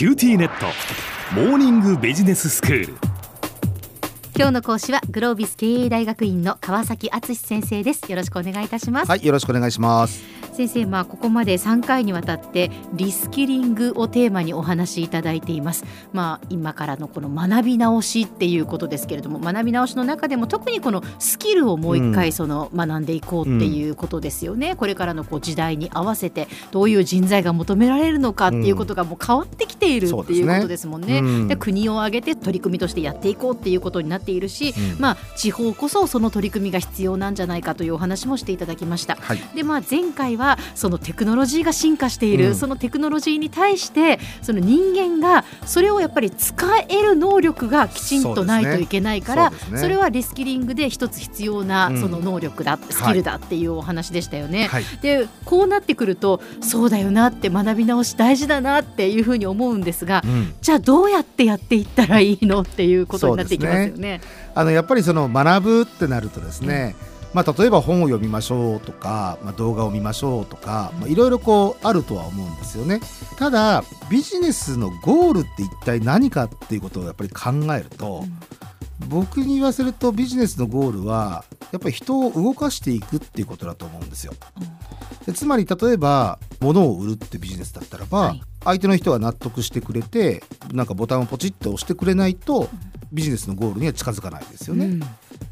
QTnet。モーニングビジネススクール。今日の講師はグロービス経営大学院の川崎敦先生です。よろしくお願いいたします。はいよろしくお願いします先生、まあ、ここまで3回にわたってリスキリングをテーマにお話しいただいています、まあ、今からのこの学び直しっていうことですけれども学び直しの中でも特にこのスキルをもう一回その学んでいこうっていうことですよね、うん、これからのこう時代に合わせてどういう人材が求められるのかっていうことがもう変わってきているっていうことですもんね。で、ねうん、国を挙げて取り組みとしてやっていこうっていうことになっているし、うん、まあ、地方こそその取り組みが必要なんじゃないかというお話もしていただきました。はい、でまあ、前回はそのテクノロジーが進化している、うん、そのテクノロジーに対してその人間がそれをやっぱり使える能力がきちんとないといけないから、そ、ね,、れはリスキリングで一つ必要なその能力だ、うん、スキルだっていうお話でしたよね。はい、でこうなってくるとそうだよなって学び直し大事だなっていうふうに思うんですが、うん、じゃあどうやってやっていったらいいのっていうことになっていきますよね。あのやっぱりその学ぶってなるとですね、うんまあ、例えば本を読みましょうとか、まあ、動画を見ましょうとかいろいろこうあるとは思うんですよね。ただビジネスのゴールって一体何かっていうことをやっぱり考えると、うん、僕に言わせるとビジネスのゴールはやっぱり人を動かしていくっていうことだと思うんですよ。でつまり例えば物を売るってビジネスだったらば、はい、相手の人が納得してくれてなんかボタンをポチッと押してくれないとビジネスのゴールには近づかないですよね。うん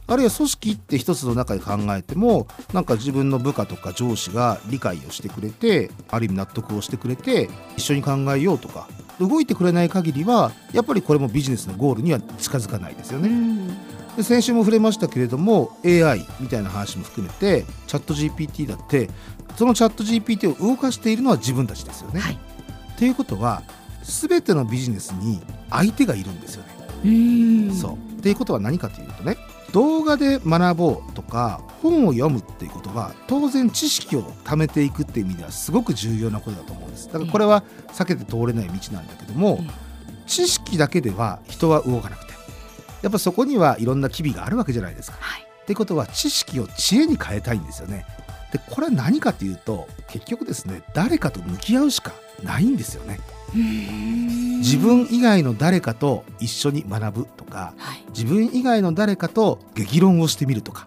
あるいは組織って一つの中で考えてもなんか自分の部下とか上司が理解をしてくれてある意味納得をしてくれて一緒に考えようとか動いてくれない限りはやっぱりこれもビジネスのゴールには近づかないですよね。で先週も触れましたけれども AI みたいな話も含めてチャット GPT だってそのチャット GPT を動かしているのは自分たちですよね。はい、ということは全てのビジネスに相手がいるんですよね。そうっていうことは何かというとね動画で学ぼうとか本を読むっていうことは当然知識を貯めていくっていう意味ではすごく重要なことだと思うんですだからこれは避けて通れない道なんだけども知識だけでは人は動かなくてやっぱそこにはいろんな機微があるわけじゃないですか。はい、ってことは知識を知恵に変えたいんですよね。でこれは何かというと結局ですね誰かと向き合うしかないんですよね。自分以外の誰かと一緒に学ぶとか、はい、自分以外の誰かと激論をしてみるとか、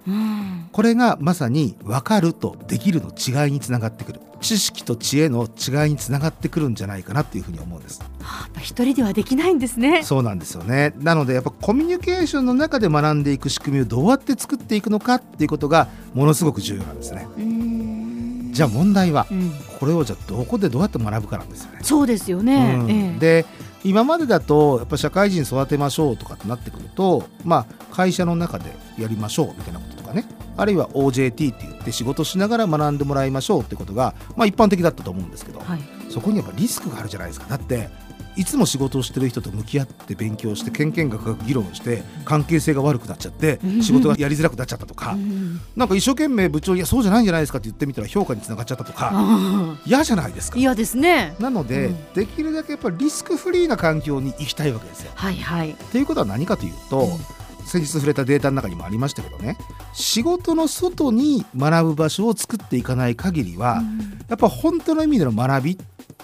これがまさに分かるとできるの違いにつながってくる知識と知恵の違いにつながってくるんじゃないかなっていうふうに思うんです。はあ、一人ではできないんですね。そうなんですよね。なのでやっぱコミュニケーションの中で学んでいく仕組みをどうやって作っていくのかっていうことがものすごく重要なんですね。じゃあ問題は、うん、これをじゃあどこでどうやって学ぶかなんですよね。そうですよね、うん。ええ、で今までだとやっぱ社会人育てましょうとかってなってくると、まあ、会社の中でやりましょうみたいなこととかね。あるいは OJT って言って仕事しながら学んでもらいましょうってことが、まあ、一般的だったと思うんですけど、はい、そこにやっぱリスクがあるじゃないですか。だっていつも仕事をしてる人と向き合って勉強してけん。けんがく議論して関係性が悪くなっちゃって仕事がやりづらくなっちゃったとか、なんか一生懸命部長いやそうじゃないんじゃないですかって言ってみたら評価につながっちゃったとか。嫌じゃないですか。嫌ですね。なので、うん、できるだけやっぱりリスクフリーな環境に行きたいわけですよ。はいはい、っていうことは何かというと、うん。先日触れたデータの中にもありましたけどね仕事の外に学ぶ場所を作っていかない限りは、うん、やっぱ本当の意味での学び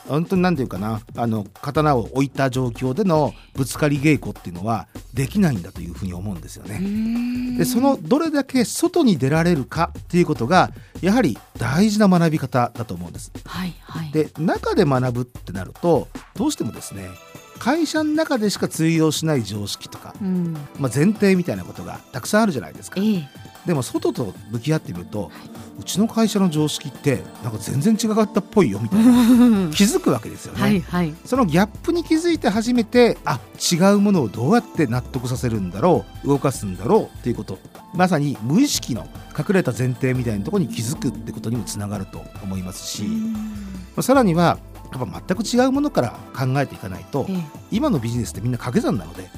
本当に何て言うかなあの刀を置いた状況でのぶつかり稽古っていうのはできないんだというふうに思うんですよね。でそのどれだけ外に出られるかっていうことがやはり大事な学び方だと思うんです。はいはい、で中で学ぶってなるとどうしてもですね会社の中でしか通用しない常識とか、うん、まあ、前提みたいなことがたくさんあるじゃないですか。えー、でも外と向き合ってみると、うちの会社の常識ってなんか全然違かったっぽいよみたいな。気づくわけですよね。はいはい、そのギャップに気づいて初めてあ違うものをどうやって納得させるんだろう動かすんだろうっていうこと。まさに無意識の隠れた前提みたいなところに気づくってことにもつながると思いますし、まあ、さらにはやっぱ全く違うものから考えていかないと、ええ、今のビジネスってみんな掛け算なので、はい、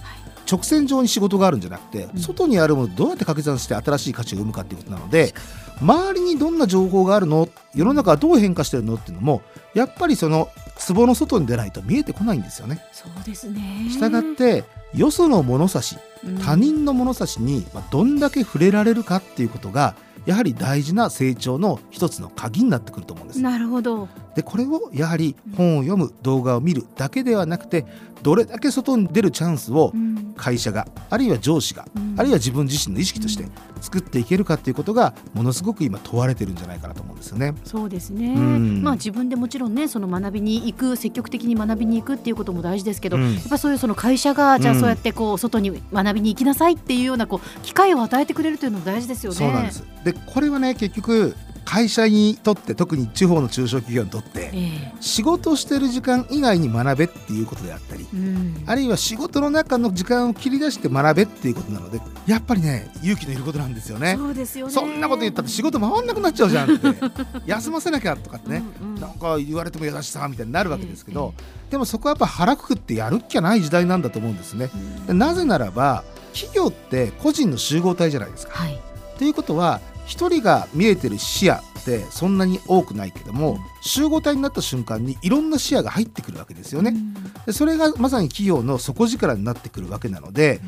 直線上に仕事があるんじゃなくて、うん、外にあるものをどうやって掛け算して新しい価値を生むかっていうことなので周りにどんな情報があるの？世の中はどう変化してるの？っていうのもやっぱりその壺の外に出ないと見えてこないんですよね。そうですね。したがってよその物差し他人の物差しにどんだけ触れられるかっていうことがやはり大事な成長の一つの鍵になってくると思うんです。なるほどでこれをやはり本を読む動画を見るだけではなくてどれだけ外に出るチャンスをうん。会社があるいは上司がうん。あるいは自分自身の意識として作っていけるかっていうことがものすごく今問われてるんじゃないかなと思うんですよね。そうですね、うん。まあ自分でもちろんねその学びに行く積極的に学びに行くっていうことも大事ですけど、うん。やっぱそういうその会社がじゃあうんそうやってこう外に学びに行きなさいっていうようなこう機会を与えてくれるというのも大事ですよね。そうなんです。でこれはね結局会社にとって特に地方の中小企業にとってえ仕事をしてる時間以外に学べっていうことであったりえうんあるいは仕事の中の時間を切り出して学べっていうことなのでやっぱりね勇気のいることなんですよね。そうですよね。そんなこと言ったって仕事回んなくなっちゃうじゃんって 休ませなきゃとかってね、うんうんなんか言われても優しさみたいになるわけですけど、でもそこはやっぱ腹くくってやるっきゃない時代なんだと思うんですね。でなぜならば企業って個人の集合体じゃないですか。はい。ということは一人が見えてる視野ってそんなに多くないけども、うん集合体になった瞬間にいろんな視野が入ってくるわけですよね。うんでそれがまさに企業の底力になってくるわけなので、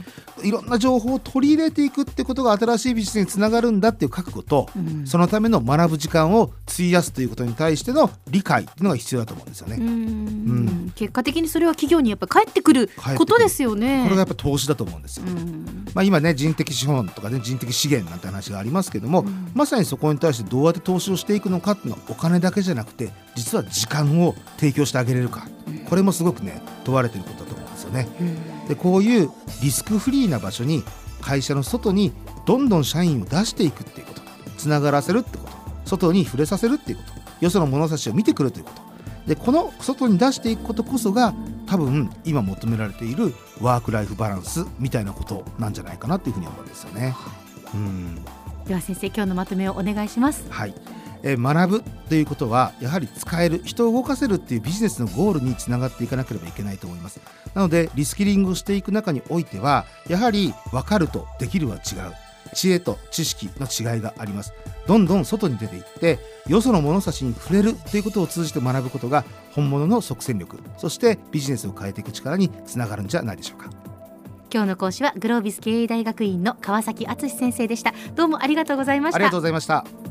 いろんな情報を取り入れていくってことが新しいビジネスにつながるんだっていう覚悟と、うん。そのための学ぶ時間を費やすということに対しての理解っていうのが必要だと思うんですよね。うん。結果的にそれは企業にやっぱ返ってくる返ってくる。ことですよね。これがやっぱ投資だと思うんですよ。うん。まあ、今ね人的資本とかね人的資源なんて話がありますけども、うん。まさにそこに対してどうやって投資をしていくのかっていうのはお金だけじゃなくて実は時間を提供してあげれるかこれもすごくね問われてることだと思うんですよね。うん。でこういうリスクフリーな場所に会社の外にどんどん社員を出していくっていうこと。つながらせるってこと。外に触れさせるっていうこと。よその物差しを見てくるということ。でこの外に出していくことこそが多分今求められているワーク・ライフ・バランスみたいなことなんじゃないかなっていうふうに思うんですよね。うんでは先生今日のまとめをお願いします。はいえー学ぶということはやはり使える人を動かせるっていうビジネスのゴールにつながっていかなければいけないと思います。なのでリスキリングをしていく中においてはやはり分かるとできるは違う知恵と知識の違いがあります。どんどん外に出ていってよその物差しに触れるということを通じて学ぶことが本物の即戦力。そしてビジネスを変えていく力につながるんじゃないでしょうか。今日の講師はグロービス経営大学院の川崎敦先生でした。どうもありがとうございました。ありがとうございました